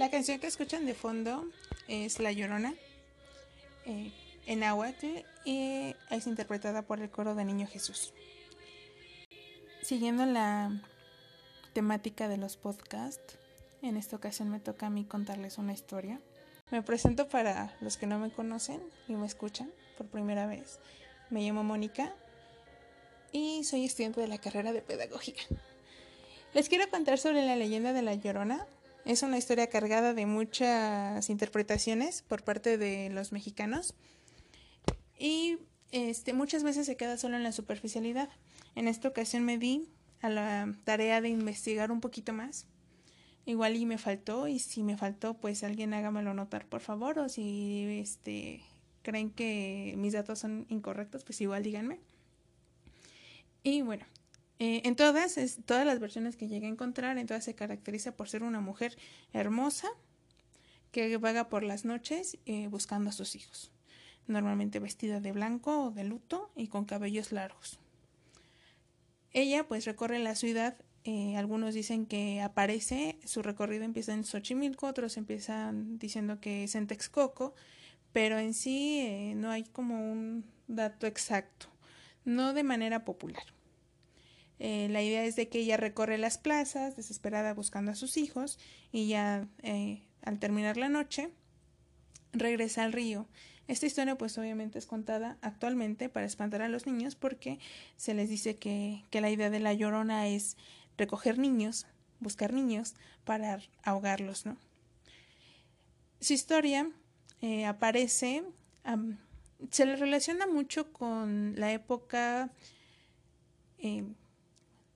La canción que escuchan de fondo es La Llorona eh, en Nahuatl y es interpretada por el coro de Niño Jesús. Siguiendo la temática de los podcasts, en esta ocasión me toca a mí contarles una historia. Me presento para los que no me conocen y me escuchan por primera vez. Me llamo Mónica y soy estudiante de la carrera de pedagógica. Les quiero contar sobre la leyenda de la Llorona. Es una historia cargada de muchas interpretaciones por parte de los mexicanos y este, muchas veces se queda solo en la superficialidad. En esta ocasión me di a la tarea de investigar un poquito más. Igual y me faltó y si me faltó pues alguien hágamelo notar por favor o si este creen que mis datos son incorrectos pues igual díganme. Y bueno, eh, en todas, todas las versiones que llegué a encontrar, en todas se caracteriza por ser una mujer hermosa que vaga por las noches eh, buscando a sus hijos, normalmente vestida de blanco o de luto y con cabellos largos. Ella pues recorre la ciudad, eh, algunos dicen que aparece, su recorrido empieza en Xochimilco, otros empiezan diciendo que es en Texcoco, pero en sí no hay como un dato exacto no de manera popular. Eh, la idea es de que ella recorre las plazas, desesperada buscando a sus hijos, y ya eh, al terminar la noche regresa al río. Esta historia pues obviamente es contada actualmente para espantar a los niños porque se les dice que, que la idea de la llorona es recoger niños, buscar niños para ahogarlos, ¿no? Su historia eh, aparece se le relaciona mucho con la época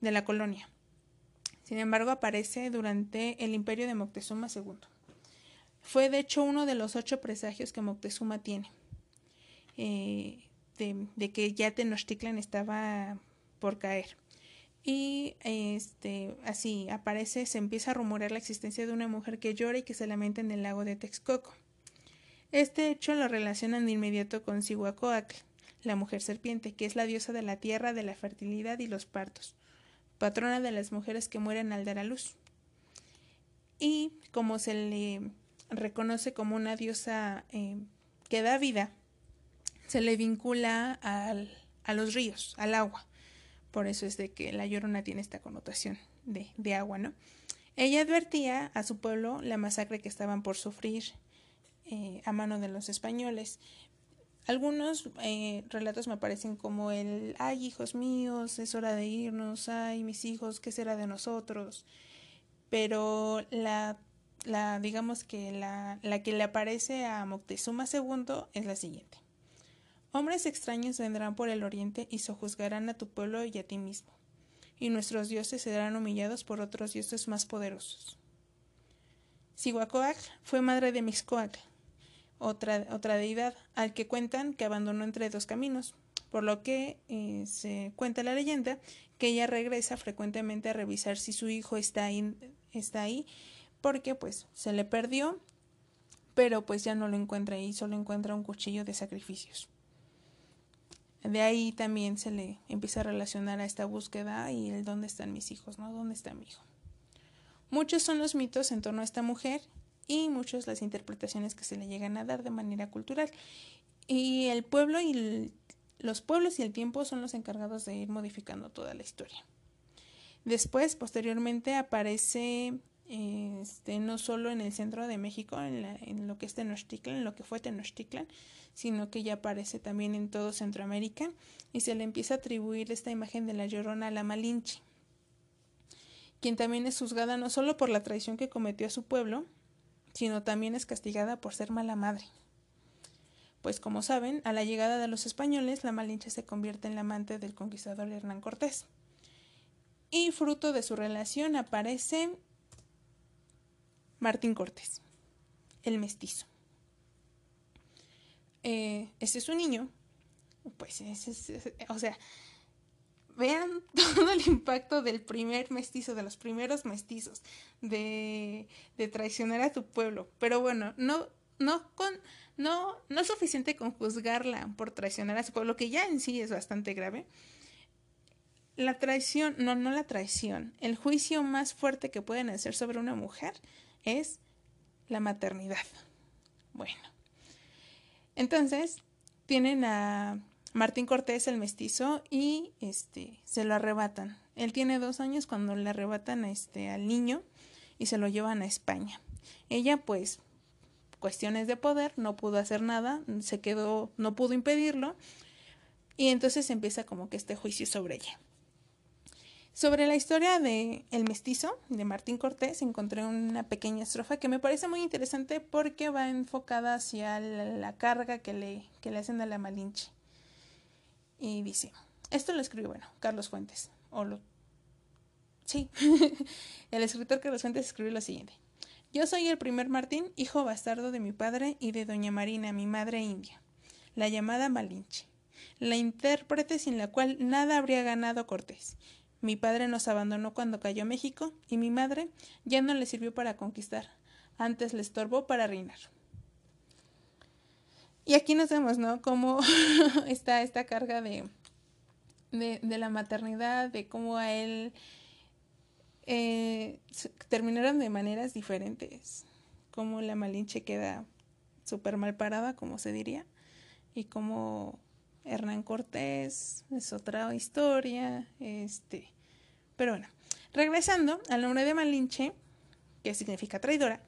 de la colonia. Sin embargo, aparece durante el imperio de Moctezuma II. Fue de hecho uno de los ocho presagios que Moctezuma tiene, eh, de, que ya Tenochtitlan estaba por caer. Y este, así aparece, se empieza a rumorear la existencia de una mujer que llora y que se lamenta en el lago de Texcoco. Este hecho lo relacionan de inmediato con Cihuacóatl, la mujer serpiente, que es la diosa de la tierra, de la fertilidad y los partos, patrona de las mujeres que mueren al dar a luz. Y como se le reconoce como una diosa eh, que da vida, se le vincula al, a los ríos, al agua. Por eso es de que la llorona tiene esta connotación de, de agua, ¿no? Ella advertía a su pueblo la masacre que estaban por sufrir eh, a mano de los españoles. Algunos eh, relatos me parecen como el, ay hijos míos, es hora de irnos, ay mis hijos, ¿qué será de nosotros? Pero la, la digamos que la, la que le aparece a Moctezuma II es la siguiente. Hombres extraños vendrán por el oriente y sojuzgarán a tu pueblo y a ti mismo, y nuestros dioses serán humillados por otros dioses más poderosos. Cihuacóatl fue madre de Mixcoatl, otra, otra deidad, al que cuentan que abandonó entre dos caminos, por lo que eh, se cuenta la leyenda que ella regresa frecuentemente a revisar si su hijo está ahí, está ahí porque pues se le perdió, pero pues ya no lo encuentra ahí, solo encuentra un cuchillo de sacrificios. De ahí también se le empieza a relacionar a esta búsqueda y el dónde están mis hijos, ¿no? ¿Dónde está mi hijo? Muchos son los mitos en torno a esta mujer y muchas las interpretaciones que se le llegan a dar de manera cultural. Y el pueblo y los pueblos y el tiempo son los encargados de ir modificando toda la historia. Después, posteriormente, aparece este, no solo en el centro de México, en, en, lo que es Tenochtitlan, en lo que fue Tenochtitlan, sino que ya aparece también en todo Centroamérica y se le empieza a atribuir esta imagen de la llorona a la Malinche, quien también es juzgada no solo por la traición que cometió a su pueblo, sino también es castigada por ser mala madre. Pues como saben, a la llegada de los españoles, la Malinche se convierte en la amante del conquistador Hernán Cortés. Y fruto de su relación aparece Martín Cortés, el mestizo. Eh, este es un niño, pues, o sea, vean todo el impacto del primer mestizo, de los primeros mestizos, de, traicionar a tu pueblo. Pero bueno, no, no con, no, no es suficiente con juzgarla por traicionar a su pueblo, que ya en sí es bastante grave. La traición, no, no la traición, el juicio más fuerte que pueden hacer sobre una mujer es la maternidad. Bueno, entonces tienen a Martín Cortés, el mestizo, y este se lo arrebatan. Él tiene dos años cuando le arrebatan este, al niño y se lo llevan a España. Ella, pues, cuestiones de poder, no pudo hacer nada, se quedó, no pudo impedirlo, y entonces empieza como que este juicio sobre ella. Sobre la historia de El mestizo de Martín Cortés encontré una pequeña estrofa que me parece muy interesante porque va enfocada hacia la, carga que le, que le hacen a la Malinche. Y dice, esto lo escribió, bueno, Carlos Fuentes, o lo... Sí, el escritor Carlos Fuentes escribió lo siguiente. Yo soy el primer Martín, hijo bastardo de mi padre y de doña Marina, mi madre india, la llamada Malinche, la intérprete sin la cual nada habría ganado Cortés mi padre nos abandonó cuando cayó México y mi madre ya no le sirvió para conquistar, antes le estorbó para reinar. Y aquí nos vemos, ¿no? Cómo está esta carga de, de, la maternidad, de cómo a él eh, terminaron de maneras diferentes, cómo la Malinche queda súper mal parada, como se diría, y cómo Hernán Cortés es otra historia, este, pero bueno, regresando al nombre de Malinche, que significa traidora,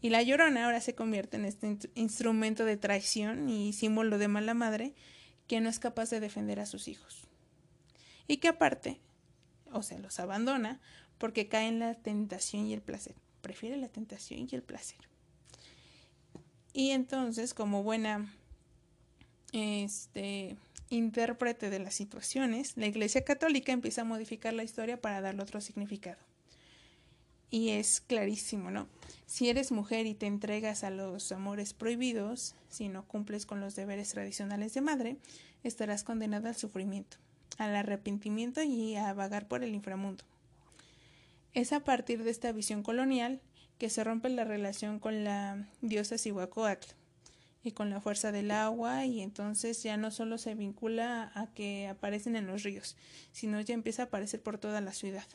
y la llorona ahora se convierte en este instrumento de traición y símbolo de mala madre que no es capaz de defender a sus hijos. Y que aparte, o sea, los abandona porque cae en la tentación y el placer. Prefiere la tentación y el placer. Y entonces, como buena este, intérprete de las situaciones, la Iglesia Católica empieza a modificar la historia para darle otro significado. Y es clarísimo, ¿no? Si eres mujer y te entregas a los amores prohibidos, si no cumples con los deberes tradicionales de madre, estarás condenada al sufrimiento, al arrepentimiento y a vagar por el inframundo. Es a partir de esta visión colonial que se rompe la relación con la diosa Cihuacóatl, y con la fuerza del agua y entonces ya no solo se vincula a que aparecen en los ríos, sino ya empieza a aparecer por toda la ciudad.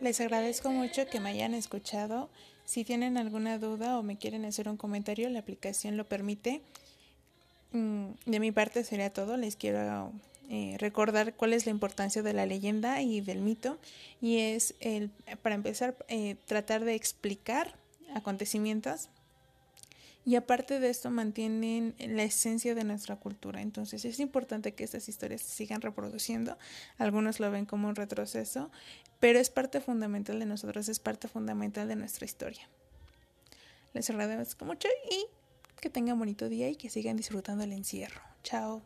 Les agradezco mucho que me hayan escuchado. Si tienen alguna duda o me quieren hacer un comentario, la aplicación lo permite. Mm, de mi parte sería todo. Les quiero eh, recordar cuál es la importancia de la leyenda y del mito. Y es, el, para empezar, eh, tratar de explicar acontecimientos y aparte de esto mantienen la esencia de nuestra cultura. Entonces es importante que estas historias se sigan reproduciendo. Algunos lo ven como un retroceso, pero es parte fundamental de nosotros, es parte fundamental de nuestra historia. Les agradezco mucho y que tengan bonito día y que sigan disfrutando el encierro. Chao.